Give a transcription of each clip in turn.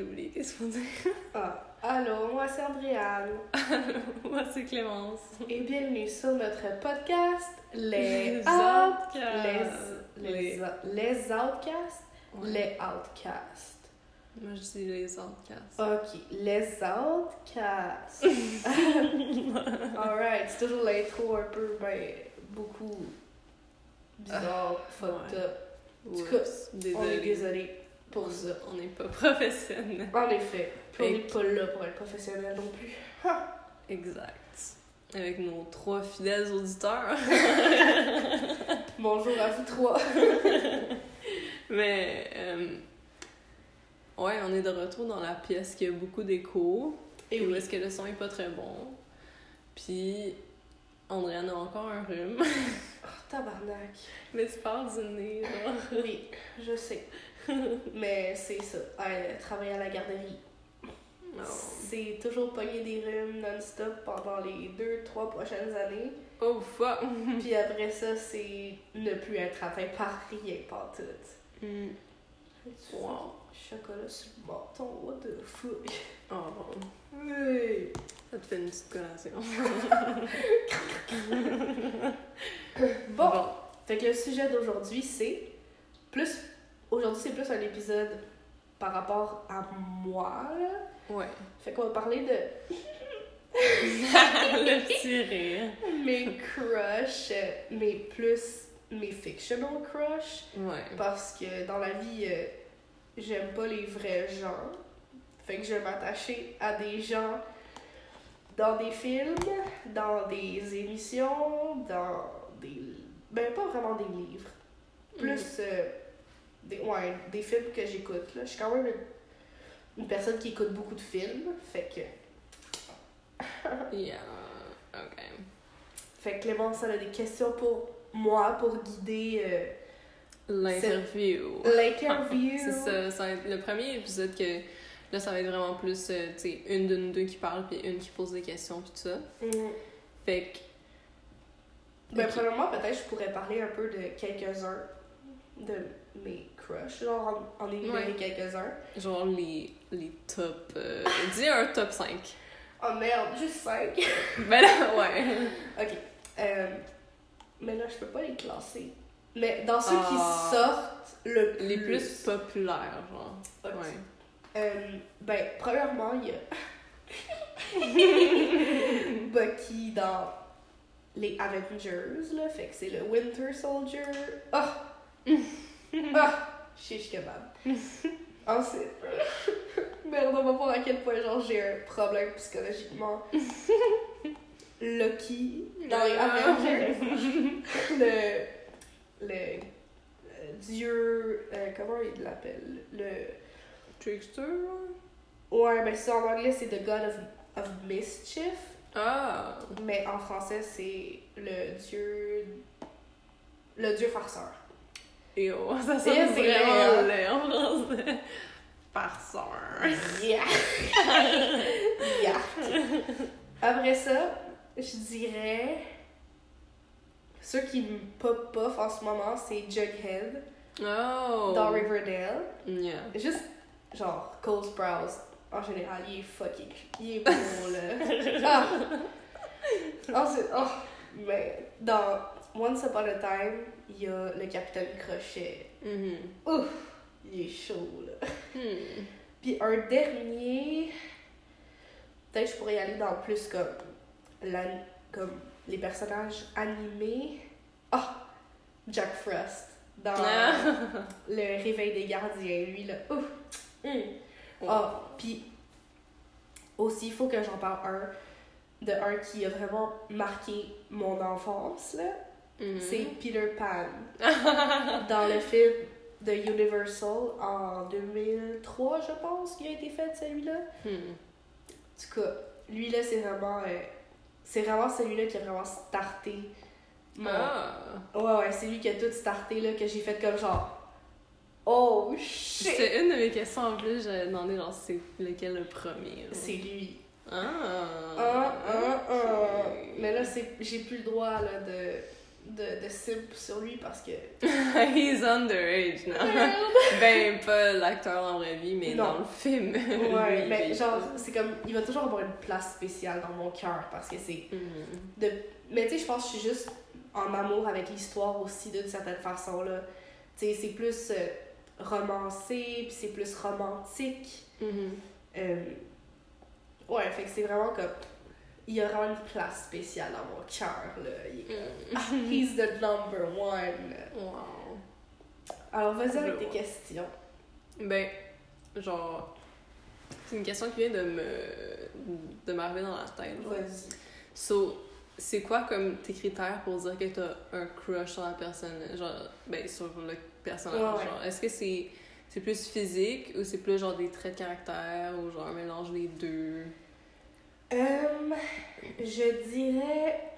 J'ai oublié qu'est-ce qu'on dit. Ah, allô, moi c'est Andréane. Moi, c'est Clémence. Et bienvenue sur notre podcast Les, Les Out... Outcasts. Les, les, Les- les Outcasts? Ouais. Les Outcasts. Moi, je dis les outcasts. Ok, les Outcasts. Alright, c'est toujours l'intro un peu, ben, beaucoup bizarre, fucked ouais. up. tout Oups, cas, On est désolé. Pour ça. On n'est pas professionnels. En effet, puis on n'est pas là pour être professionnel non plus. Ha! Exact. Avec nos trois fidèles auditeurs. Bonjour à vous trois. Mais, euh, ouais, on est de retour dans la pièce qui a beaucoup d'écho. Et Et où oui. est-ce que le son est pas très bon. Puis, Andréane a encore un rhume. Oh, tabarnak. Mais tu parles du nez, là. Oui, je sais. Mais c'est ça. Elle travaille à la garderie. Non. C'est toujours pogner des rhumes non-stop pendant les deux, trois prochaines années. Oh fuck! Puis après ça, c'est ne plus être atteint par rien, pas tout. Hmm. Wow. Chocolat sur le menton, what the fuck? Oh, Oui. ça te fait une petite collation. Bon, fait que le sujet d'aujourd'hui, c'est plus. Aujourd'hui, c'est plus un épisode par rapport à moi, là. Ouais. Fait qu'on va parler de le petit rire. mes crushs, euh, mais plus mes fictional crushs. Ouais. Parce que dans la vie, euh, j'aime pas les vrais gens. Fait que je vais m'attacher à des gens dans des films, dans des émissions, dans des. Ben, pas vraiment des livres. Plus. euh, des, ouais, des films que j'écoute. Je suis quand même une, une personne qui écoute beaucoup de films. Fait que. Yeah. Ok. Fait que Clémence, elle a des questions pour moi, pour guider euh, L'interview. l'interview. C'est ça, ça va être le premier épisode que là ça va être vraiment plus euh, tu sais une de nous deux qui parle puis une qui pose des questions puis tout ça. Mhm. Fait que Ben, Ok. premièrement, peut-être je pourrais parler un peu de quelques-uns de mes crushs. Genre, en, en énumérer Ouais. quelques-uns. genre les les top euh, dis un top 5. Oh merde, juste 5. Ben là ouais. ok. Euh, mais là, je peux pas les classer. Mais dans ceux Ah. qui sortent le plus. Les plus populaires genre. Ok. Ouais. Euh, ben, premièrement, il y a Bucky dans les Avengers, là. Fait que c'est le Winter Soldier. Ah! Ah! Chiche kebab. Ensuite, merde, on va voir à quel point, genre, j'ai un problème psychologiquement. Lucky dans les Avengers. le. Le. euh, Dieu. euh, comment il l'appelle? Le. Trickster. Ouais, ben ça en anglais c'est The God of, of Mischief, Ah. mais en français c'est le dieu. Le dieu farceur. Oh, ça sonne c'est vraiment laid, laid en français. Farceur. Yeah! yeah! Après ça, je dirais. Ceux qui me pop off en ce moment, c'est Jughead Oh. dans Riverdale. Yeah. Juste, genre, Cole Sprouse, en général, il est fucking. Il est beau, là. Ah! Ensuite, oh, mais dans Once Upon a Time, il y a le capitaine Crochet. Mhm. Ouf! Il est chaud, là. Hmm. Puis un dernier. Peut-être je pourrais y aller dans plus comme. la- comme les personnages animés. Ah! Jack Frost. Dans Ah. Le Réveil des Gardiens, lui, là. Ouf! Oh. Ah, puis aussi, il faut que j'en parle un de un qui a vraiment marqué mon enfance, là. Mhm. C'est Peter Pan. dans le film de Universal en 2003, je pense, qu'il a été fait, celui-là. Hmm. En tout cas, lui, là, c'est vraiment... euh, c'est vraiment celui-là qui a vraiment starté mon... Ah. Ouais, ouais, c'est lui qui a tout starté, là, que j'ai fait comme genre... Oh, shit! C'est une de mes questions en plus, j'avais demandé genre c'est lequel le premier. C'est lui. Ah. Ah, ah, ah. Mais là, c'est, j'ai plus le droit là, de de, de simp sur lui parce que. He's underage, non? ben, pas l'acteur en vraie vie, mais Non. dans le film. Ouais, lui, mais genre, c'est comme. Il va toujours avoir une place spéciale dans mon cœur parce que c'est. Mhm. De... Mais tu sais, je pense que je suis juste en amour avec l'histoire aussi d'une certaine façon, là. Tu sais, c'est plus euh, romancé, puis c'est plus romantique. Mhm. Euh, Ouais, fait que c'est vraiment comme. Il y a vraiment une place spéciale dans mon cœur, là. Il est comme. Ah, he's the number one. Wow. Alors, vas-y avec tes questions. Ben, genre, c'est une question qui vient de me de m'arriver dans la tête. genre. Vas-y. So, c'est quoi comme tes critères pour dire que t'as un crush sur la personne, genre, ben, sur le personnage, Ouais, ouais. genre, est-ce que c'est c'est plus physique ou c'est plus genre des traits de caractère ou genre un mélange des deux? Euh, je dirais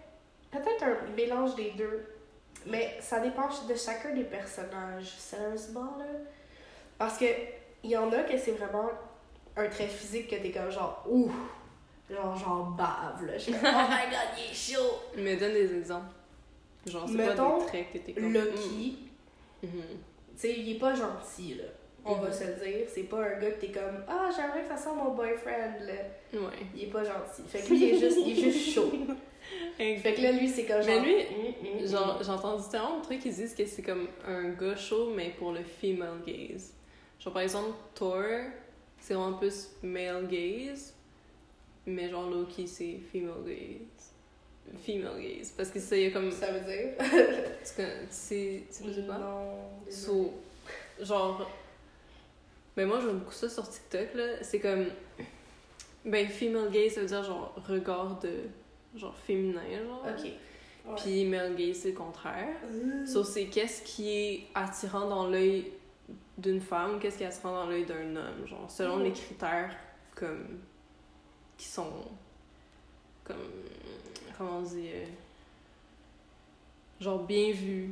peut-être un mélange des deux, mais ça dépend de chacun des personnages, sérieusement, là. Parce que il y en a que c'est vraiment un trait physique que t'es comme genre, ouh, genre, genre bave, là. Je suis comme, oh my god, il est chaud! Mais donne des exemples. Genre, c'est pas des traits que t'es comme... Lucky, Mm. Mhm. tu sais, il est pas gentil, là. On va Mhm. se le dire. C'est pas un gars que t'es comme, ah, j'aimerais que ça soit mon boyfriend, là. Ouais. Il est pas gentil. Fait que lui, il est juste, il est juste chaud. Fait que là, lui, c'est comme Mais genre. lui, hum, hum, Genre, hum. j'ai entendu tellement de trucs qui disent que c'est comme un gars chaud, mais pour le female gaze. Genre, par exemple, Thor, c'est vraiment plus male gaze, mais genre Loki, c'est female gaze. Female gaze. Parce que ça, il y a comme. Ça veut dire? Tu connais- tu sais tu sais pas? C'est quoi? Non. So, genre. Ben, moi, vois beaucoup ça sur TikTok, là. C'est comme. Ben, female gaze, ça veut dire genre regard de. genre féminin, genre. Ok. Ouais. Puis male gaze, c'est le contraire. Mmh. So, c'est qu'est-ce qui est attirant dans l'œil d'une femme, qu'est-ce qui est attirant dans l'œil d'un homme, genre, selon Mhm. les critères comme qui sont comme comment on dit euh, genre bien vus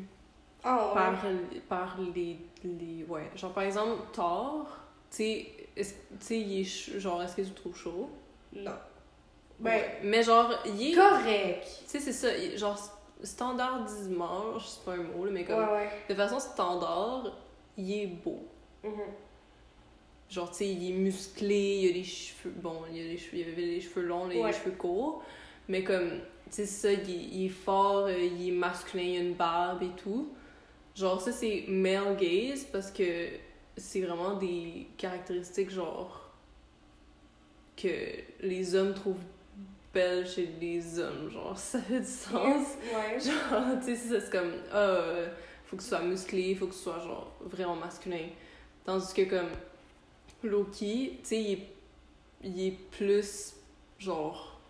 Ah ouais. par par les les ouais, genre par exemple Thor, tu sais sais il est genre est-ce que tu le trouves chaud? Non. Ben, Ouais. mais genre il est correct. tu sais c'est ça, il- genre standardisement, c'est pas un mot là, mais comme Ouais, ouais. de façon standard, il est beau. Mhm. Genre, tu sais, il est musclé, il a les cheveux. Bon, il, a les cheveux, il avait les cheveux longs, les Ouais. cheveux courts. Mais comme, tu sais, ça, il, est- il est fort, euh, il est masculin, il a une barbe et tout. Genre, ça, c'est male gaze parce que c'est vraiment des caractéristiques, genre, que les hommes trouvent belles chez les hommes. Genre, ça fait du sens. Ouais. Genre, tu sais, c'est ça, c'est comme, ah, euh, faut que tu sois musclé, faut que tu sois, genre, vraiment masculin. Tandis que, comme, Loki, tu sais, il est, il est plus, genre,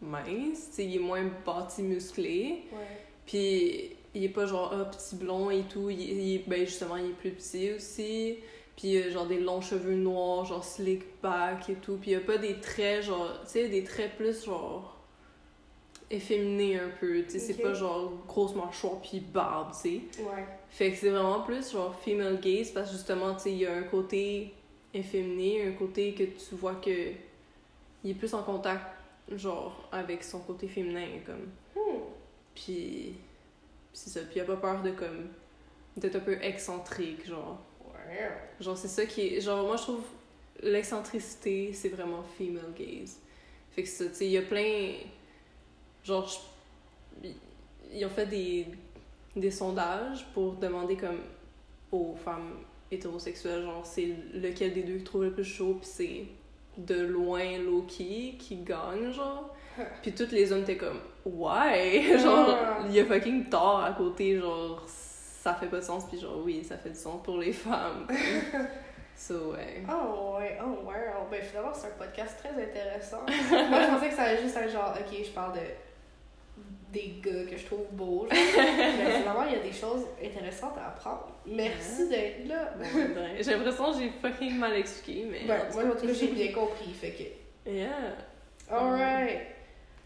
mince, tu sais, il est moins bâti, musclé. Ouais. Puis, il est pas, genre, ah, petit blond et tout. Il, il ben, justement, il est plus petit aussi. Puis, euh, genre, des longs cheveux noirs, genre, slick back et tout. Puis, il a pas des traits, genre, tu sais, des traits plus, genre, efféminés un peu. Tu sais, c'est pas, genre, grosse mâchoire puis barbe, tu sais. Ouais. Fait que c'est vraiment plus genre female gaze parce que justement, tu sais, il y a un côté efféminé, un côté que tu vois que il est plus en contact, genre, avec son côté féminin, comme. Hmm. Puis. C'est ça. Puis il a pas peur de, comme. d'être un peu excentrique, genre. Genre, c'est ça qui. Genre, moi, je trouve l'excentricité, c'est vraiment female gaze. Fait que ça, tu il y a plein. Genre, ils ont fait des, des sondages pour demander, comme, aux femmes hétérosexuelles, genre, c'est lequel des deux qui trouve le plus chaud, puis c'est de loin Loki qui gagne, genre. Puis tous les hommes étaient comme, ouais! genre, Ah. il y a fucking tort à côté, genre, ça fait pas de sens, puis genre, oui, ça fait du sens pour les femmes. so, ouais. Oh ouais, oh wow. Ben finalement, c'est un podcast très intéressant. Moi, je pensais que ça allait juste être genre, ok, je parle de des gars que je trouve beaux. genre. Mais finalement, il y a des choses intéressantes à apprendre. Merci d'être là. Ouais, J'ai l'impression que j'ai fucking mal expliqué, mais. Ben, moi, en tout cas, j'ai bien compris. Fait que, Yeah, alright.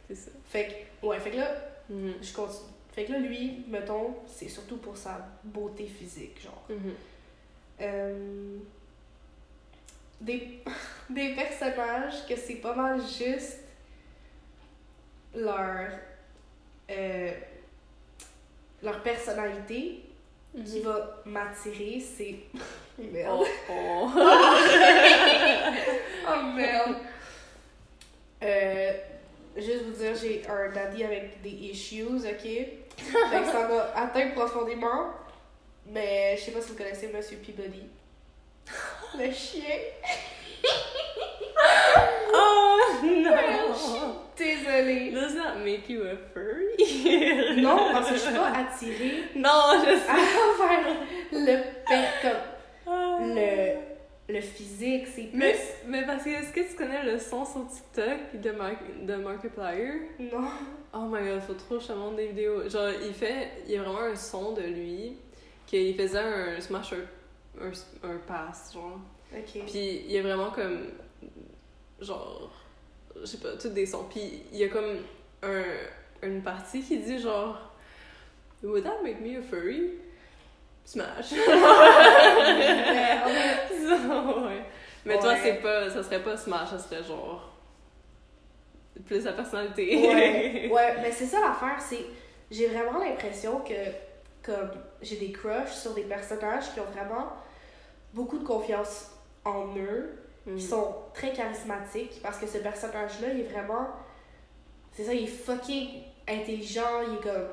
C'est ça. Fait que, ouais, fait que là, Mhm. je continue. Fait que là, lui, mettons, c'est surtout pour sa beauté physique, genre. Mhm. Euh, des, des personnages que c'est pas mal juste leur. euh, leur personnalité qui Mhm. va m'attirer, c'est. Oh, Merde. oh. Oh merde! Euh, juste vous dire, j'ai un daddy avec des issues, ok? Fait que ça m'a atteint profondément. Mais je sais pas si vous connaissez Monsieur Peabody. Le chien. Oh non! Désolée. Does that make you a furry? Non, parce que je suis pas attirée Non, je sais. à le pet comme Ah. le, le physique, c'est plus. Mais, mais parce que est-ce que tu connais le son sur TikTok de, Mar de Markiplier? Non. Oh my god, faut trop que je te montre des vidéos. Genre, il fait. Il y a vraiment un son de lui qu'il faisait un smash un, un, un pass, genre. Ok. Puis il y a vraiment comme. Genre. Je sais pas, tous des sons. Puis il y a comme un, une partie qui dit genre. Would that make me a furry? Smash. Ouais. Mais toi, c'est pas. Ça serait pas Smash, ça serait genre. Plus sa personnalité. Ouais, ouais, mais c'est ça l'affaire, c'est. J'ai vraiment l'impression que, comme, j'ai des crushs sur des personnages qui ont vraiment beaucoup de confiance en eux, Mhm. qui sont très charismatiques, parce que ce personnage-là, il est vraiment. C'est ça, il est fucking intelligent, il est comme.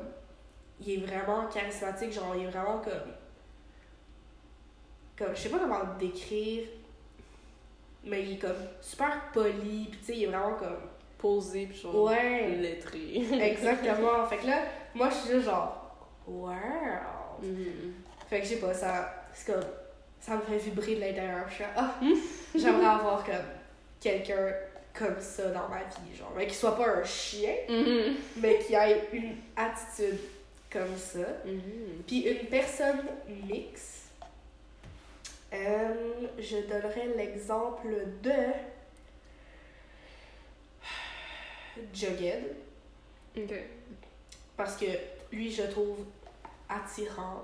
Il est vraiment charismatique, genre, il est vraiment comme. Comme, je sais pas comment le décrire, mais il est comme super poli, pis tu sais, il est vraiment comme. Posé, puis genre. Ouais. Lettré. Exactement. fait que là, moi, je suis juste genre, wow. Mhm. Fait que je sais pas, ça, c'est comme, ça me fait vibrer de l'intérieur. Je suis ah, j'aimerais avoir comme quelqu'un comme ça dans ma vie, genre, mais qui soit pas un chien, Mhm. mais qui ait une attitude comme ça. Puis une personne mixte, euh, je donnerais l'exemple de Jughead. Parce que lui, je trouve attirant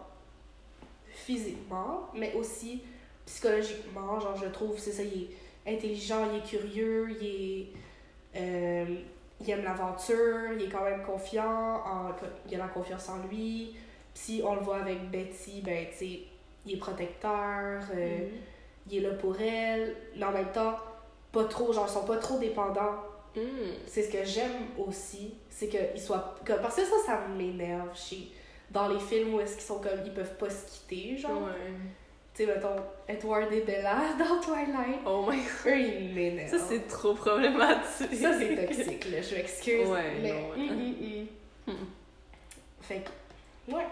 physiquement, mais aussi psychologiquement. Genre, je trouve, c'est ça, il est intelligent, il est curieux, il est. euh, il aime l'aventure, il est quand même confiant, en, il a la confiance en lui. Si on le voit avec Betty, ben, tu sais, il est protecteur, euh, Mhm. il est là pour elle, mais en même temps, pas trop, genre, ils sont pas trop dépendants Mhm. c'est ce que j'aime aussi, c'est qu'ils soient. que- parce que ça, ça m'énerve chez. Dans les films où est-ce qu'ils sont comme. Ils peuvent pas se quitter, genre. Ouais. Tu sais, mettons, Edward et Bella dans Twilight. Oh my Eux, ils m'énervent. Ça, c'est trop problématique. Ça, c'est toxique, là. Je m'excuse. Ouais, mais. non, ouais. hum. Hmm. Fait que. Ouais.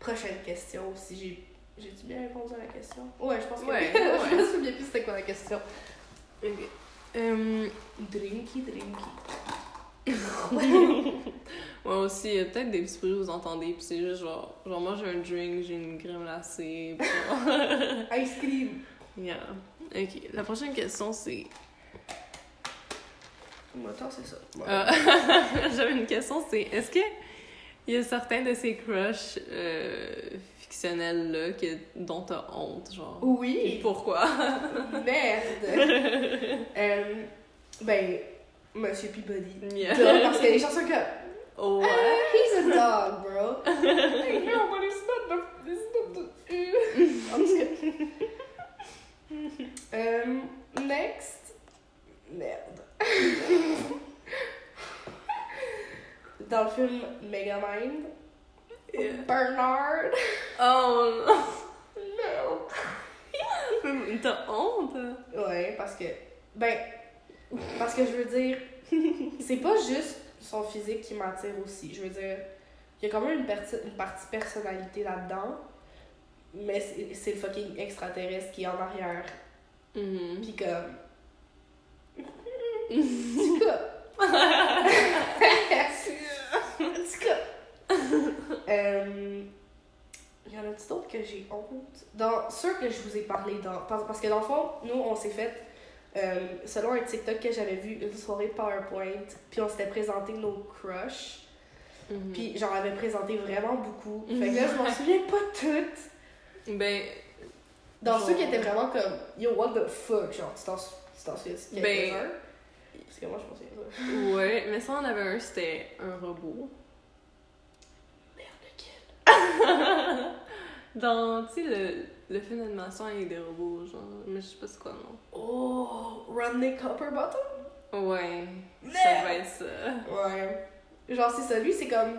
Prochaine question, si j'ai. J'ai-tu bien répondu à la question? Ouais, je pense que Ouais, oui. ouais. je me souviens plus c'était quoi la question. Ok. Euh, Drinky, drinky. moi aussi, il y a peut-être des petits bruits que vous entendez, puis c'est juste genre, genre moi j'ai un drink, j'ai une crème glacée. puis Ice cream. yeah. Ok, la prochaine question c'est. Attends, c'est ça. Ouais. Euh, J'avais une question, c'est est-ce que il y a certains de ces crushs euh, fictionnels là que, dont t'as honte, genre? Et Oui. pourquoi? Merde! Euh, ben, Monsieur Peabody. Yeah. Duh, parce qu'il y a des chansons que. Oh, Ah, ouais. he's a dog, bro. Hey, no, but it's not the. It's not the. En tout cas. Euh, next. Merde. Dans le film Megamind, Yeah. Bernard. Oh No. non! T'as honte? Ouais, parce que. Ben. Parce que je veux dire. C'est pas juste son physique qui m'attire aussi. Je veux dire. Il y a quand même une, partie une partie personnalité là-dedans. Mais c'est le fucking extraterrestre qui est en arrière. Mhm. Pis comme. En tout cas. En tout cas. Euh, Il y en a d'autres que j'ai honte? Dans ceux que je vous ai parlé, dans, parce, que dans le fond, nous, on s'est fait, euh, selon un TikTok que j'avais vu, une soirée PowerPoint, puis on s'était présenté nos crushs, Mhm. puis j'en avais présenté vraiment beaucoup. Fait que là, je m'en souviens pas toutes. Ben, Dans Genre- ceux qui étaient vraiment comme, yo, what the fuck, genre, tu t'en souviens Ben-? Parce que moi, je pensais ça. ouais, mais ça, on avait un, c'était un robot. Dans, tu sais, le, le film d'animation avec des robots, genre, mais je sais pas c'est quoi nom. Oh, Rodney Copperbottom? Ouais, ça va être ça. Ouais. Genre, c'est ça. Lui, c'est comme.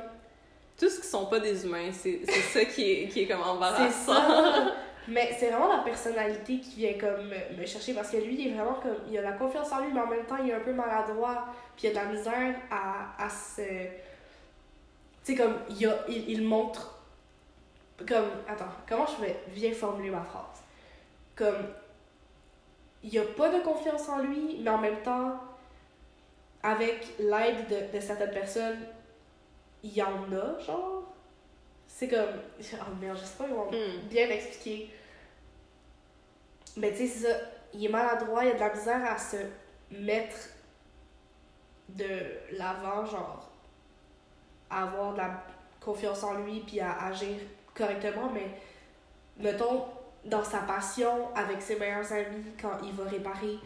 Tout ce qui sont pas des humains, c'est c'est ça qui est, qui est comme C'est embarrassant. ça. Mais c'est vraiment la personnalité qui vient comme me, me chercher parce que lui, il est vraiment comme. Il a la confiance en lui, mais en même temps, il est un peu maladroit. Puis il a de la misère à, à se. Tu sais, comme. Il, a, il, il montre. Comme. Attends, comment je vais bien formuler ma phrase? Comme. Il a pas de confiance en lui, mais en même temps, avec l'aide de, de certaines personnes, il y en a, genre? C'est comme. Oh merde, je sais pas comment Hmm. bien m'expliquer. Mais tu sais, c'est ça. Il est maladroit, il a de la misère à se mettre de l'avant, genre, à avoir de la confiance en lui, puis à agir correctement. Mais, mettons, dans sa passion avec ses meilleurs amis, quand il va réparer,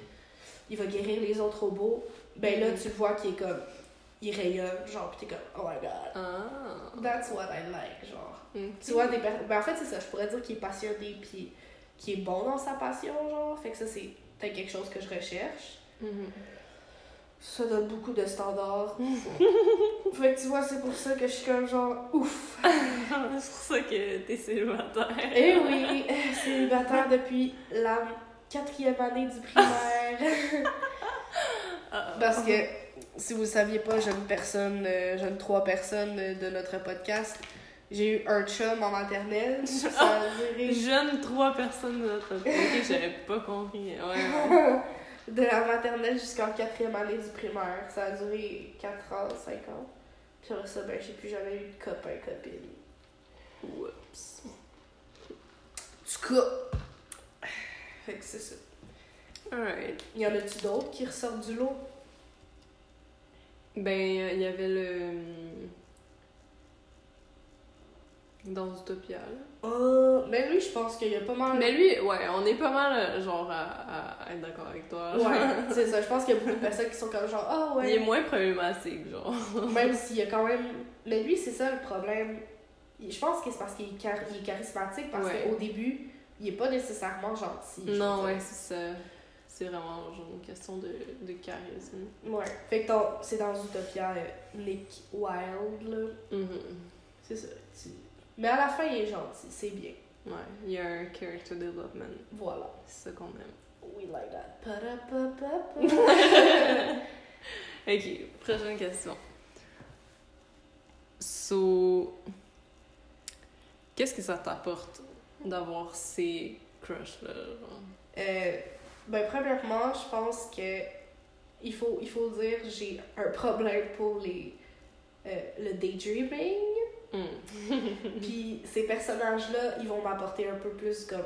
il va guérir les autres robots, ben là, tu vois qu'il est comme. Il rayonne, genre, pis t'es comme, oh my god, Ah. that's what I like, genre. Tu vois, des per- ben, en fait, c'est ça. Je pourrais dire qu'il est passionné puis qu'il est bon dans sa passion, genre. Fait que ça, c'est peut-être quelque chose que je recherche. Mhm. Ça donne beaucoup de standards. fait que tu vois, c'est pour ça que je suis comme genre, ouf. c'est pour ça que t'es célibataire. Eh oui, célibataire depuis la quatrième année du primaire. Parce que, si vous ne saviez pas, jeune personne, euh, jeune trois personnes euh, de notre podcast, j'ai eu un chum en maternelle. Ça a duré Jeune trois personnes de notre Ok, j'avais pas compris. Ouais, ouais. De la maternelle jusqu'en quatrième année du primaire. Ça a duré 4 ans, 5 ans. Puis après ça, ben, j'ai plus jamais eu de copain, copine. Oups. Du coup. Fait que c'est ça. Alright. Y en a-tu d'autres qui ressortent du lot? Ben, il y avait le. Dans Utopia, là. Euh, mais lui, je pense qu'il y a pas mal. Mais lui, ouais, on est pas mal, euh, genre, à, être d'accord avec toi. Ouais, c'est ça. Je pense qu'il y a beaucoup de personnes qui sont comme genre, ah Il est ouais. moins problématique, genre. Même s'il y a quand même. Mais lui, c'est ça le problème. Je pense que c'est parce qu'il est, char- est charismatique, parce Ouais. qu'au début, il est pas nécessairement gentil. Non, ouais, c'est ça. C'est vraiment genre une question de, de charisme. Ouais. Fait que ton- c'est dans Utopia, euh, Nick Wilde, là. Mhm. C'est ça. tu- Mais à la fin, il est gentil, c'est bien. Ouais, il y a un character development. Voilà. C'est ça qu'on aime. We like that. Pa-da-pa-pa-pa. Ok, prochaine question. So, qu'est-ce que ça t'apporte d'avoir ces crushs-là? Euh, ben, premièrement, je pense que il faut, il faut dire j'ai un problème pour les, euh, le daydreaming. Hmm. Puis ces personnages-là, ils vont m'apporter un peu plus comme.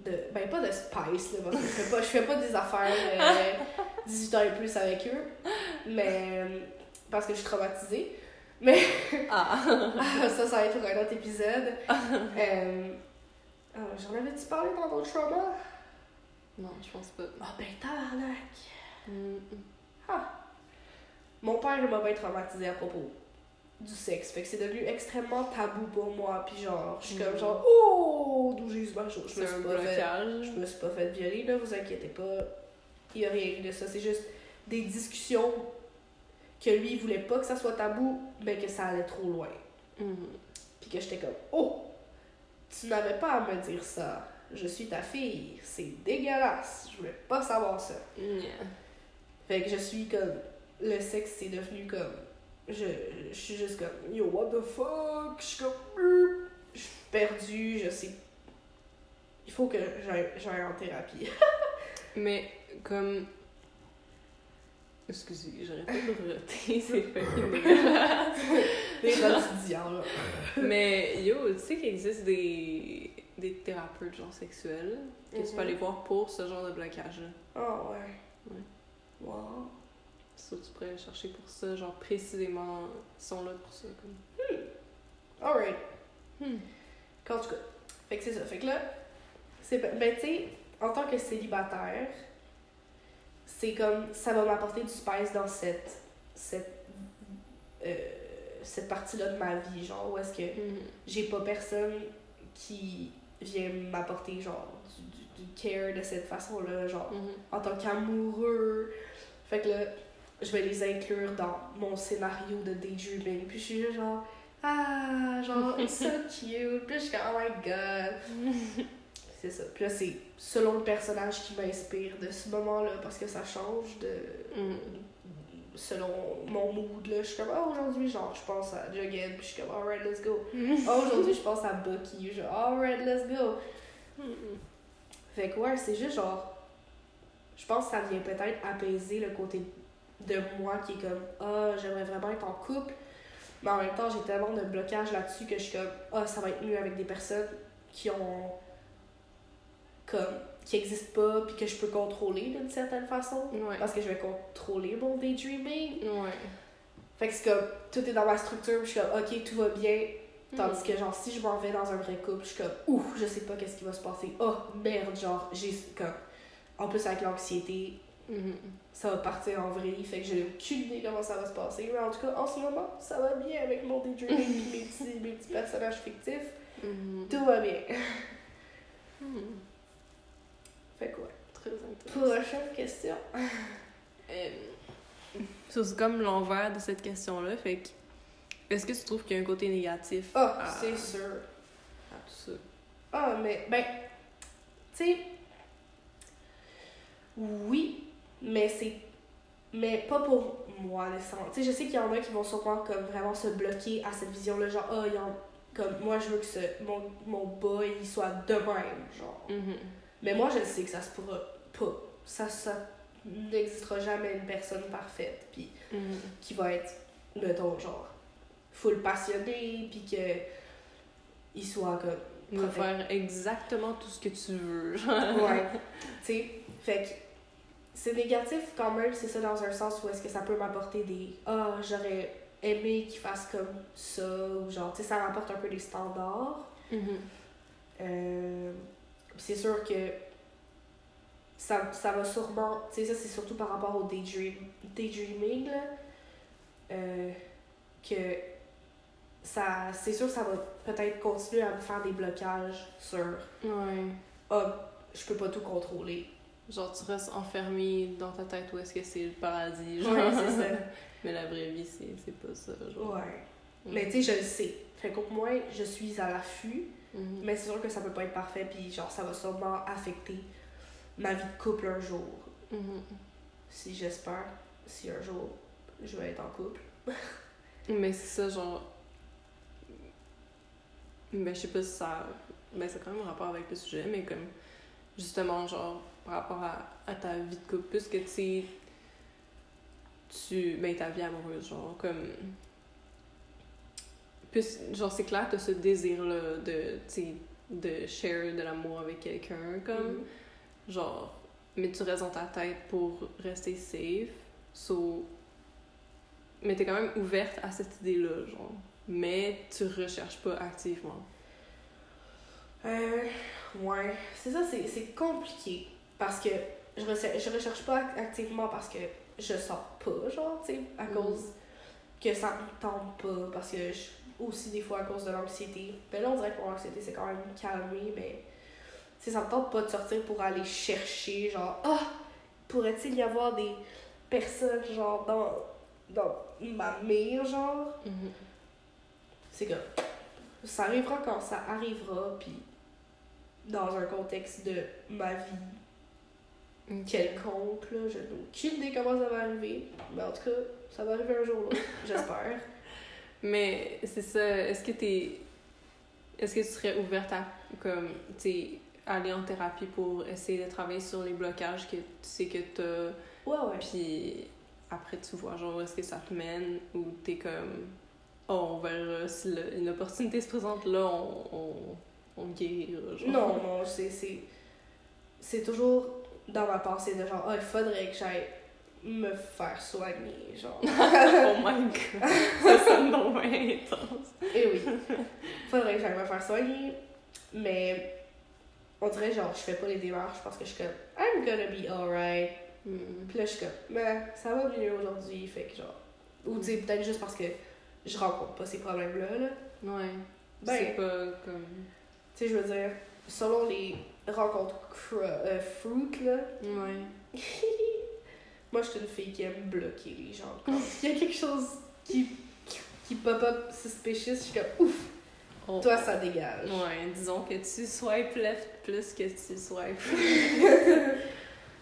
De, ben, pas de spice, là, parce que je fais pas, je fais pas des affaires euh, 18 ans et plus avec eux. Mais. Parce que je suis traumatisée. Mais. Ah! ça, ça va être pour un autre épisode. Euh, ah, J'en avais-tu parlé dans d'autres traumas? non, je pense pas. Ah ben tabarnak! Hmm. Mon père m'a bien traumatisé à propos du sexe. Fait que c'est devenu extrêmement tabou pour moi. Puis genre, je suis comme Mhm. genre, oh, d'où j'ai eu ma chose. Je me suis pas fait. Je me suis pas fait violer, là, vous inquiétez pas. Il y a rien eu de ça. C'est juste des discussions que lui, il voulait pas que ça soit tabou, mais que ça allait trop loin. Mhm. Puis que j'étais comme, oh, tu n'avais pas à me dire ça. Je suis ta fille. C'est dégueulasse. Je voulais pas savoir ça. Yeah. Fait que je suis comme. Le sexe, c'est devenu comme. Je, je suis juste comme. Yo, what the fuck? Je suis comme. Je suis perdue, je sais. Il faut que j'aille en thérapie. Mais comme. Excusez, j'aurais pas de c'est fucking dégueulasse. Mais yo, tu sais qu'il existe des, des thérapeutes genre sexuels que tu Mhm. peux aller voir pour ce genre de blocage-là. Ah ouais. Ouais. Wow. Ça, tu pourrais chercher pour ça, genre précisément, ils sont là pour ça. Comme. Alright. Hmm. En tout cas. Fait que c'est ça. Fait que là. c'est Ben, tu sais, en tant que célibataire, c'est comme. Ça va m'apporter du spice dans cette. Cette. euh, cette partie-là de ma vie, genre, où est-ce que Mhm. j'ai pas personne qui vient m'apporter genre du, du, du care de cette façon-là, genre Mhm. en tant qu'amoureux. Fait que là, je vais les inclure dans mon scénario de daydreaming. Puis je suis juste genre, ah, genre, it's so cute. Puis je suis comme, oh my god. C'est ça. Puis là, c'est selon le personnage qui m'inspire de ce moment-là, parce que ça change de. Mhm. Selon mon mood, là. Je suis comme, ah, aujourd'hui, genre, je pense à Jughead. Puis je suis comme, alright, let's go. Ah, aujourd'hui, je pense à Bucky. Je suis alright, let's go. Mhm. Fait que ouais, c'est juste genre. Je pense que ça vient peut-être apaiser le côté de moi qui est comme Ah, j'aimerais vraiment être en couple. Mais en même temps, j'ai tellement de blocage là-dessus que je suis comme Ah, ça va être mieux avec des personnes qui ont. comme. qui existent pas, puis que je peux contrôler d'une certaine façon. Ouais. Parce que je vais contrôler mon daydreaming. Ouais. Fait que c'est comme. Tout est dans ma structure, je suis comme Ok, tout va bien. Tandis Mhm. que, genre, si je m'en vais dans un vrai couple, je suis comme, ouh, je sais pas qu'est-ce qui va se passer. Oh, merde, genre, j'ai comme. En plus, avec l'anxiété, Ça va partir en vrille, fait que j'ai aucune idée comment ça va se passer. Mais en tout cas, en ce moment, ça va bien avec mon daydreaming et mes petits, mes petits personnages fictifs. Mhm. Tout va bien. Mhm. Fait quoi? Très intéressant. Prochaine question. Euh, c'est comme l'envers de cette question-là. Fait que, est-ce que tu trouves qu'il y a un côté négatif Ah, à, c'est sûr. à tout ça? Ah, mais, ben, tu sais, oui, mais c'est. Mais pas pour moi, nécessairement. Tu sais, je sais qu'il y en a qui vont sûrement comme vraiment se bloquer à cette vision-là, genre, ah, il y en- comme moi, je veux que ce, mon, mon boy, il soit de même, genre. Mhm. Mais moi, je sais que ça se pourra pas. Ça, ça n'existera jamais une personne parfaite, puis Mhm. qui va être, mettons, genre, full passionné, puis que il soit comme Il va Parfait. faire exactement tout ce que tu veux. Ouais. tu sais, fait que c'est négatif quand même, c'est ça dans un sens où est-ce que ça peut m'apporter des ah, j'aurais aimé qu'il fasse comme ça ou genre, tu sais, ça m'apporte un peu des standards. Mhm. Euh, c'est sûr que ça, ça va sûrement, tu sais, ça c'est surtout par rapport au daydream, daydreaming là, euh, que ça, c'est sûr que ça va peut-être continuer à me faire des blocages sur Ouais. ah, je peux pas tout contrôler. Genre, tu restes enfermé dans ta tête où est-ce que c'est le paradis. Genre. Ouais, c'est ça. Mais la vraie vie, c'est c'est pas ça. Genre. Ouais. Mm. Mais tu sais, je le sais. Fait qu'au moins, je suis à l'affût, Mhm. mais c'est sûr que ça peut pas être parfait, puis genre, ça va sûrement affecter ma vie de couple un jour. Mhm. Si j'espère, si un jour je vais être en couple. Mais c'est ça, genre. Mais je sais pas si ça. Ben, c'est quand même un rapport avec le sujet, mais comme. Justement, genre, par rapport à, à ta vie de couple, puisque tu sais. Tu. Ben, ta vie amoureuse, genre, comme. Puis, genre, c'est clair, t'as ce désir-là de, tu sais, de share de l'amour avec quelqu'un, comme. Mhm. Genre, mais tu restes dans ta tête pour rester safe. So, mais t'es quand même ouverte à cette idée-là, genre. Mais tu recherches pas activement. Euh, ouais. C'est ça, c'est compliqué. Parce que je, recherche, je recherche pas act- activement parce que je sors pas, genre, tu sais, à Mhm. cause que ça me tente pas. Parce que je, aussi, des fois, à cause de l'anxiété. Ben là, on dirait que mon anxiété, c'est quand même calmé, mais. Tu sais, ça me tente pas de sortir pour aller chercher, genre, ah, pourrait-il y avoir des personnes, genre, dans, dans ma mire, genre. C'est que ça arrivera quand ça arrivera, puis dans un contexte de ma vie Quelconque, là, je n'ai aucune idée comment ça va arriver, mais en tout cas, ça va arriver un jour, là, j'espère. Mais c'est ça, est-ce que t'es. Est-ce que tu serais ouverte à, comme, aller en thérapie pour essayer de travailler sur les blocages que tu sais que t'as, Ouais, ouais. puis après tu vois, genre, est-ce que ça te mène, ou t'es comme, oh, on verra si le- une opportunité se présente là, on, on, on guérira, genre. Non, non, c'est, c'est toujours dans ma pensée de genre, ah, il faudrait que j'aille me faire soigner, genre. oh my god, ça sonne donc intense. Et oui, faudrait que j'aille me faire soigner, mais on dirait genre, je fais pas les démarches parce que je suis comme, I'm gonna be alright. Hmm. Puis là, je suis comme, ben, ça va mieux aujourd'hui, fait que genre. Ou tu sais, peut-être juste parce que je rencontre pas ces problèmes-là, là. Ouais. Ben, c'est pas comme. Tu sais, je veux dire, selon les rencontres cru- euh, fruit, là, Ouais. moi, je suis une fille qui aime bloquer les gens. Quand il y a quelque chose qui, qui pop-up suspicious, je suis comme, ouf, Oh. toi, ça dégage. Ouais, disons que tu swipe left plus que tu swipe.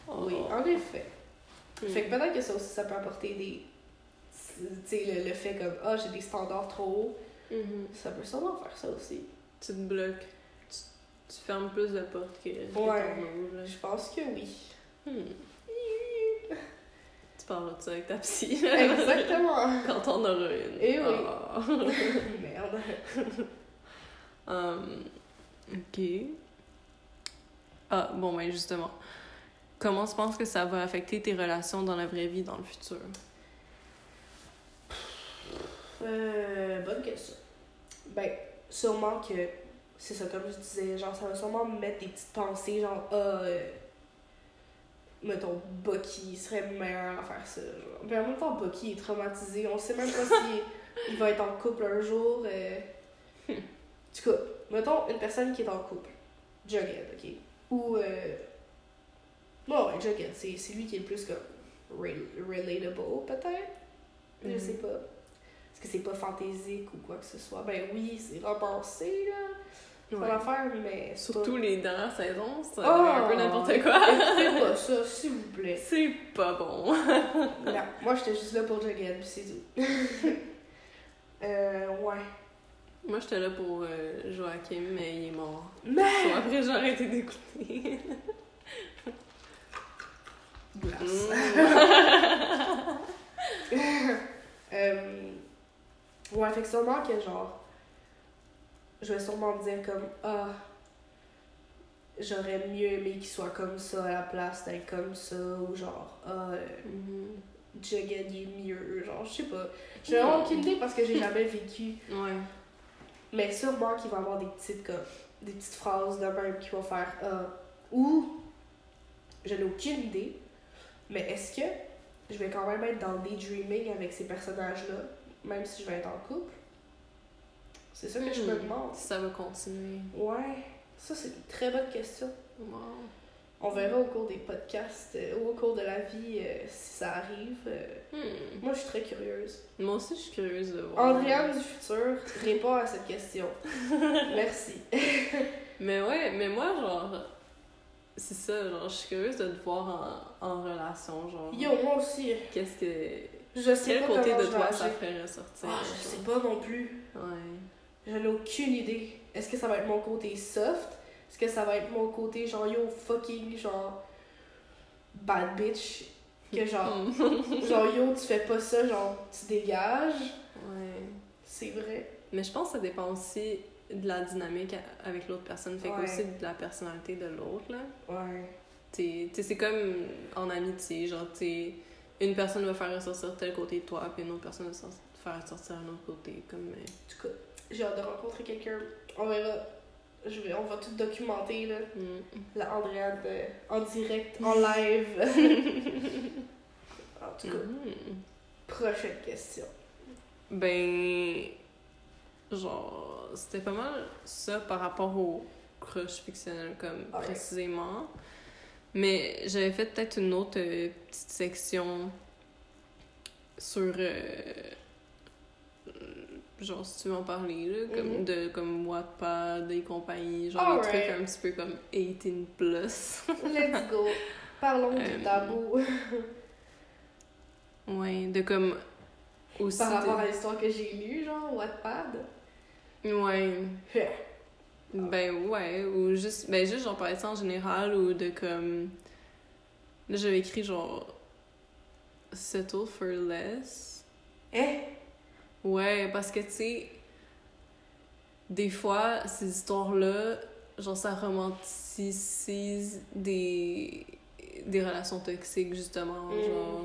Oui, Oh. en effet. Mm. Fait que peut-être que ça aussi, ça peut apporter des. Tu sais, le, le fait comme, ah, j'ai des standards trop hauts, Mhm. ça peut sûrement faire ça aussi. Tu te bloques. Tu, fermes plus de portes que, Ouais. Je pense que oui. Hmm. Tu parles de ça avec ta psy. Exactement. Quand on aura une. Eh oui. Ah. Merde. Hum, ok. Ah, bon, ben justement. Comment tu penses que ça va affecter tes relations dans la vraie vie dans le futur? Euh, bonne question. Ben, sûrement que, c'est ça, comme je disais, genre, ça va sûrement me mettre des petites pensées, genre, ah, euh, mettons, Bucky serait meilleur à faire ça. Genre. Mais en même temps, Bucky est traumatisé, on sait même pas si il va être en couple un jour. Euh... En tout cas, mettons, une personne qui est en couple, Jughead, ok? Ou, euh... bon, ouais, Jughead, c'est lui qui est le plus comme rel- relatable, peut-être? Je Mhm. sais pas. Est-ce que c'est pas fantaisique ou quoi que ce soit? Ben oui, c'est romancé, là. C'est Ouais. pas l'affaire, mais. c'est Surtout les dernières saisons, ça pas- devient un peu n'importe quoi. Écoutez pas ça, s'il vous plaît. C'est pas bon. Non, moi j'étais juste là pour Jughead, c'est tout. euh, ouais. Moi, j'étais là pour euh, Joachim, mais il est mort. Mais! So, après, j'ai arrêté d'écouter. Glace. Mm. Euh, ouais, fait que sûrement que genre, je vais sûrement me dire comme, ah, j'aurais mieux aimé qu'il soit comme ça à la place d'être comme ça, ou genre, ah, euh, Mhm. Jughead est mieux, genre, je sais pas. J'ai vraiment aucune idée parce que j'ai jamais vécu, Ouais. mais sûrement qu'il va y avoir des petites, comme, des petites phrases de même qui vont faire, ah, ou, je n'ai aucune idée, mais est-ce que je vais quand même être dans le daydreaming avec ces personnages-là, même si je vais être en couple? C'est ça que je me Hmm. demande. Si ça va continuer. Ouais, ça c'est une très bonne question. Wow. On verra au cours des podcasts euh, ou au cours de la vie euh, si ça arrive. euh. Hmm. Moi je suis très curieuse. Moi aussi, je suis curieuse de voir. Andréane du futur, réponds à cette question. Merci. Mais ouais, mais moi, genre, c'est ça, genre, je suis curieuse de te voir en, en relation, genre. Yo, moi aussi, Qu'est-ce que. Je sais Quel pas côté de toi ça ferait ressortir? Ah, je genre? sais pas non plus. Ouais. J'en ai aucune idée. Est-ce que ça va être mon côté soft? Est-ce que ça va être mon côté genre yo fucking genre bad bitch? Que genre, genre yo tu fais pas ça, genre tu dégages? ouais. C'est vrai. Mais je pense que ça dépend aussi de la dynamique avec l'autre personne. Fait que Ouais. aussi de la personnalité de l'autre, là. Ouais. T'sais, t'sais, c'est comme en amitié, genre, t'sais, une personne va faire ressortir tel côté de toi, puis une autre personne va faire ressortir un autre côté, comme... euh, En tout cas, j'ai hâte de rencontrer quelqu'un. On verra. Je vais, on va tout documenter là. hmm. La Andréane euh, en direct, en live. en tout cas, Mhm. prochaine question. Ben, genre, c'était pas mal ça par rapport au crush fictionnel, comme précisément. Mais j'avais fait peut-être une autre euh, petite section sur. euh, genre, si tu veux en parler, là, comme, Mhm. de comme Wattpad et compagnie, genre des Alright. trucs un petit peu comme 18 plus. Let's go. Parlons du Euh, tabou. ouais, de comme. Aussi. Par de- rapport à l'histoire que j'ai lue, genre, Wattpad. Ouais. Ben ouais, ou juste, ben juste genre parler de ça en général ou de comme. Là j'avais écrit genre. Settle for less. Hein? Ouais, parce que tu sais. Des fois, ces histoires-là, genre ça romantise des. des relations toxiques justement, Mm. genre.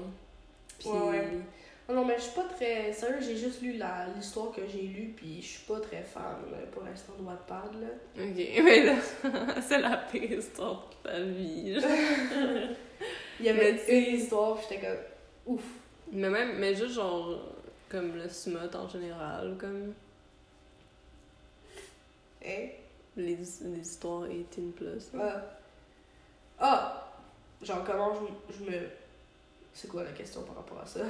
Ouais, ouais. Non, non, mais je suis pas très. Sérieux, j'ai juste lu la- l'histoire que j'ai lue, puis je suis pas très fan là, pour l'instant de Wattpad. Là. Ok, mais là, c'est la pire histoire de ta vie. Il y avait une histoire, puis j'étais comme. Ouf. Mais même, mais juste genre, comme le smut en général, comme. Hein? les, les histoires 18 plus. Ah. Ah! Genre, comment je, je me. C'est quoi la question par rapport à ça?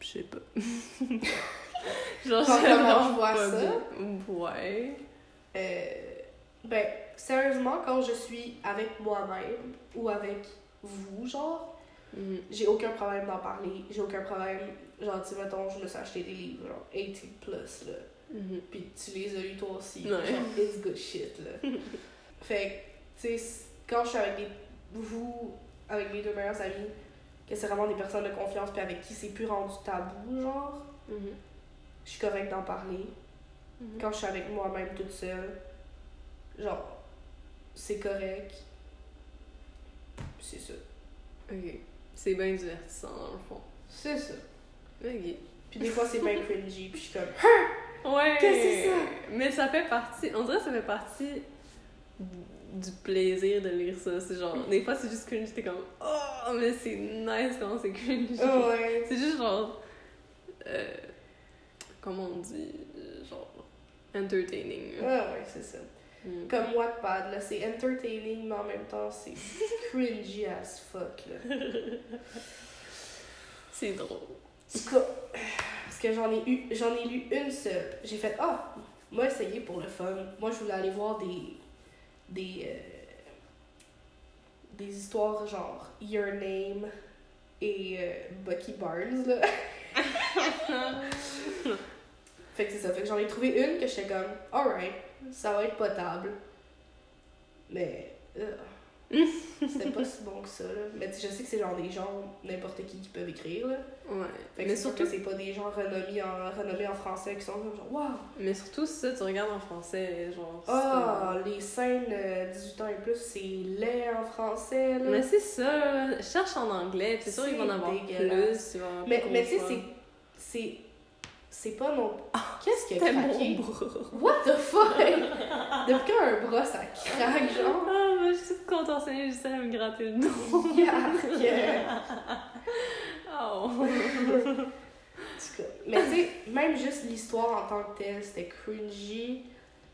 Je sais pas. Genre, comment je vois ça? bien. Ouais. Euh, ben, sérieusement, quand je suis avec moi-même ou avec vous, genre, Mhm. j'ai aucun problème d'en parler. J'ai aucun problème. Genre, tu mettons, je me suis acheté des livres, genre 18 plus, là. Mhm. Puis tu les as lus toi aussi. Ouais. Genre, it's good shit, là. fait que, tu sais, quand je suis avec des, vous, avec mes deux meilleurs amis, que c'est vraiment des personnes de confiance, puis avec qui c'est plus rendu tabou, genre, Mhm. je suis correcte d'en parler. Mhm. Quand je suis avec moi-même toute seule, genre, c'est correct. C'est ça. Ok. C'est bien divertissant, dans le fond. C'est ça. Ok. Puis des fois, c'est bien cringy, puis je suis comme, Ouais! Qu'est-ce que c'est ça? Mais ça fait partie. On dirait que ça fait partie du plaisir de lire ça. C'est genre. Des fois, c'est juste cringe, t'es comme. Oh, mais c'est nice quand c'est cringe. oh, ouais. C'est juste genre. euh, comment on dit Genre. Entertaining. Ah ouais, c'est ça. Mm. Comme Wattpad, là, c'est entertaining, mais en même temps, c'est cringy as fuck, là. C'est drôle. En tout cas, parce que j'en ai eu, j'en ai lu une seule. J'ai fait, ah, moi, essayer pour le fun. Moi, je voulais aller voir des, des, euh, des histoires genre Your Name et euh, Bucky Barnes, là. fait que c'est ça. Fait que j'en ai trouvé une que j'étais comme, alright, ça va être potable. Mais, c'était pas si bon que ça, là. Mais tu sais, je sais que c'est genre des gens, n'importe qui, qui peuvent écrire, là. Ouais. Fait que Mais surtout, que c'est pas des gens renommés en, renommés en français qui sont comme genre, waouh! mais surtout, si ça, tu regardes en français, genre. Ah, les scènes euh, 18 ans et plus, c'est laid en français, là. Mais c'est ça, cherche en anglais, c'est sûr qu'ils vont en avoir plus. il va y avoir mais, plus mais tu sais, c'est. C'est. C'est pas non. Qu'est-ce qui a C'était craqué? mon bras. What the fuck? Depuis quand un bras ça craque, genre? Ah, suis toute contorsionnée, j'essaie de me gratter le dos. Yark! Oh. En tout cas, Mais tu sais, même juste l'histoire en tant que telle, c'était cringy.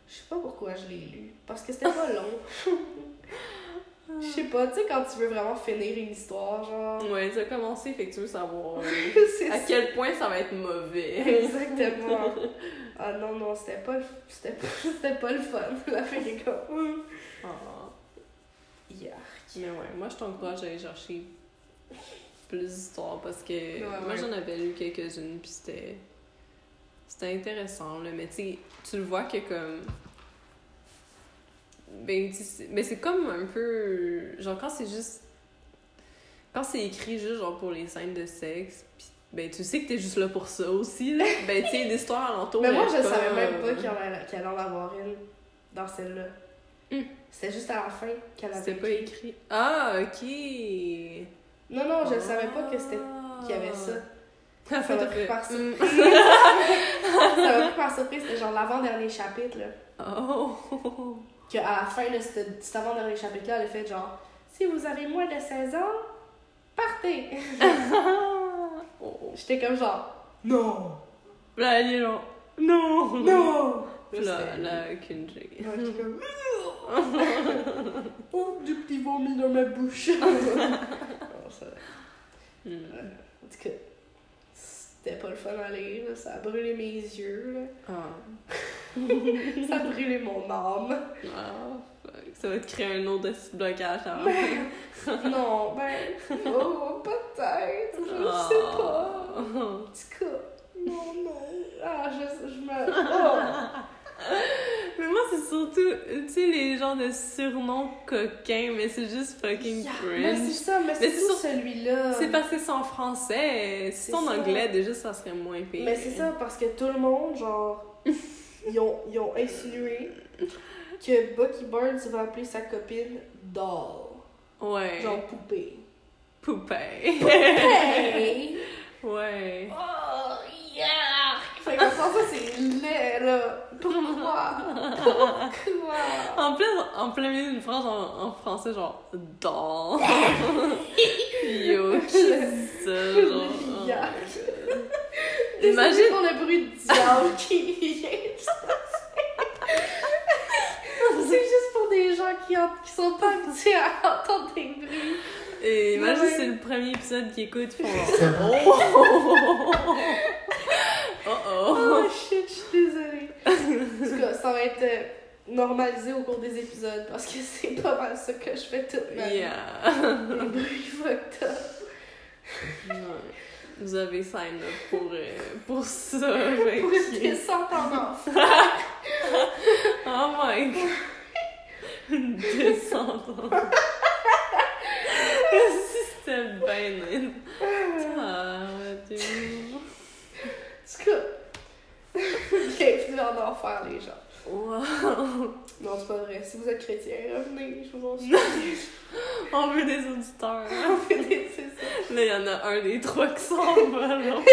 Je sais pas pourquoi je l'ai lu. Parce que c'était pas long. Je sais pas, tu sais, quand tu veux vraiment finir une histoire, genre. Ouais, ça a commencé, fait que tu veux savoir euh, à ça. quel point ça va être mauvais. Exactement. Ah non, non, c'était pas, c'était pas, pas le fun. La fille est comme. Yark. Mais ouais, moi je t'encourage à aller chercher plus d'histoires parce que Ouais, moi j'en avais lu quelques-unes puis c'était c'était intéressant là mais tu tu le vois que comme ben mais c'est comme un peu genre quand c'est juste quand c'est écrit juste genre pour les scènes de sexe puis ben tu sais que t'es juste là pour ça aussi là ben tu sais l'histoire alentour Mais moi, je savais même pas qu'il allait, en avoir une dans celle-là. Hum. C'était juste à la fin qu'elle avait c'était pas écrit. ah ok Non, non, je savais pas que c'était qu'il y avait ça. Ah, Ça m'a pris fait, par hum. Ça m'a pris par surprise, c'était genre l'avant-dernier chapitre, là. Oh! Qu'à la fin de cet, cet avant-dernier chapitre-là, elle a fait genre Si vous avez moins de 16 ans, partez oh. J'étais comme genre Non Là, elle est genre, non! Non Là, là. Ouais, j'étais comme Oh, du petit vomi dans ma bouche Non, ça- Hmm. En tout cas, c'était pas le fun à lire, là. ça a brûlé mes yeux, là. Ah. ça a brûlé mon âme. Ah, fuck. Ça va te créer un autre blocage. hein? non, ben, oh, peut-être, je Ah. sais pas. En tout cas, non, non. Ah, je, je me. Oh. Mais moi, c'est surtout, tu sais, les genres de surnoms coquins, mais c'est juste fucking Yeah, mais c'est cringe. ça, mais c'est sur- celui-là. C'est parce que c'est en français. Si C'est en anglais, déjà, ça serait moins pire. Mais c'est ça, parce que tout le monde, genre, ils ont, ils ont insinué que Bucky Barnes va appeler sa copine Doll. Ouais. Genre poupée. poupée. Hey! ouais. Oh, yark! Fait que ça, c'est laid, là. Pourquoi? Pourquoi? En plein, en plein milieu d'une phrase en, en français, genre, dans. Yo, genre? oh. Imagine pour le bruit de diable qui vient. c'est juste pour des gens qui, en- qui sont pas habitués à entendre des bruits. Et imagine, Ouais. c'est le premier épisode qui écoute, ils font Oh! Oh oh! Shit, je suis désolée. En tout cas, ça va être euh, normalisé au cours des épisodes parce que c'est pas mal ça que je fais toute ma vie. Yeah! Les bruits fucked up. Vous avez sign up pour, euh, pour ça. Pour une descente en enfer. Oh my god! Une descente. si c'était bien. Ah, Dieu. En tout cas, bienvenue en enfer, les gens. Wow! Non, c'est pas vrai. Si vous êtes chrétien, revenez, je vous en supplie. On veut des auditeurs. c'est ça. Là, il y en a un des trois qui s'en va, là.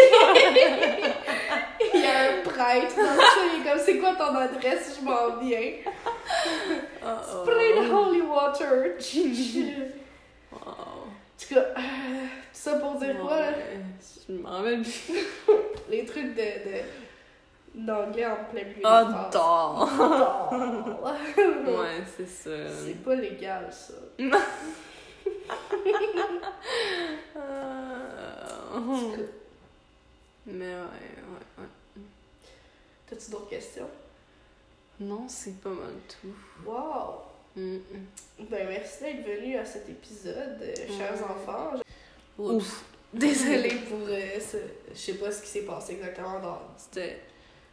Il y a un prêtre dans le chat, il est comme c'est quoi ton adresse, je m'en viens. Uh-oh. Plain holy water. Wow. Tout cas, euh, tout ça pour dire quoi, là? Je m'en rappelle plus. Les trucs de, de d'anglais en plein milieu. Oh, dors! Dors. Ouais, c'est ça. C'est pas légal, ça. Euh, Mais ouais, ouais, ouais. T'as-tu d'autres questions? Non, c'est pas mal tout. Wow! Mm, Ben, merci d'être venu à cet épisode, euh, chers Ouais. enfants. mm. Ouf! Désolée pour euh, ce... Je sais pas ce qui s'est passé exactement dans... C'était.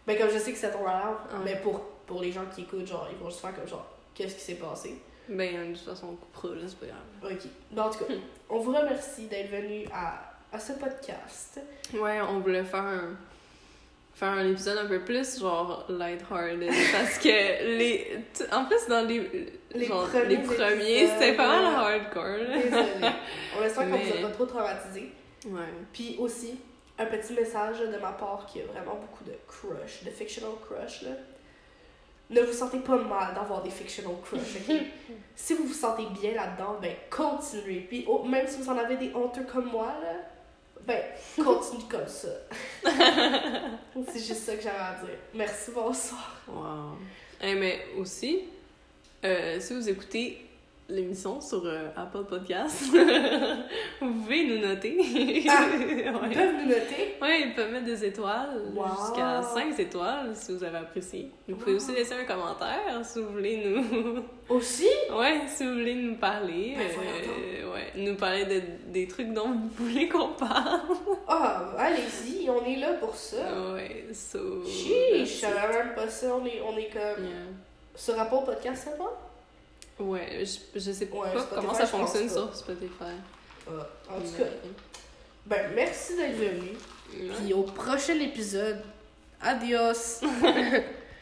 Ben, comme je sais que c'est ton alarme, mais pour, pour les gens qui écoutent, genre, ils vont juste faire comme genre, qu'est-ce qui s'est passé? Ben, de toute façon, on coupera, c'est pas grave. Ok. Ben, en tout cas, on vous remercie d'être venu à, à ce podcast. Ouais, on voulait faire un. Faire un épisode un peu plus genre lighthearted parce que les en plus dans les Les genre, premiers les premiers c'était pas mal hardcore. Désolée. On espère qu'on vous a pas trop traumatisé. ouais Puis aussi, un petit message de ma part qui a vraiment beaucoup de crush, de fictional crush, là. Ne vous sentez pas mal d'avoir des fictional crush, ok? si vous vous sentez bien là-dedans, ben continuez. Puis oh, même si vous en avez des honteux comme moi, là, ben continuez comme ça. C'est juste ça que j'avais à dire. Merci, bonsoir. wow Eh, mais aussi euh, si vous écoutez l'émission sur euh, Apple Podcast vous pouvez nous noter Ah! ouais. Ils peuvent nous noter? Ouais, ils peuvent mettre des étoiles, Wow. jusqu'à 5 étoiles si vous avez apprécié. Vous pouvez Wow. aussi laisser un commentaire si vous voulez nous. Aussi, ouais, si vous voulez nous parler. Ben, euh, ouais, nous parler de, des trucs dont vous voulez qu'on parle. ah, allez-y, on est là pour ça. ouais, so. Chiche, je savais même pas ça. On est, on est comme. Yeah. Ce rapport podcast seulement? Ouais, je, je sais Ouais, pas comment ça fonctionne sur Spotify. Ah, en tout cas, ben merci d'être venu. Puis au prochain épisode, adios!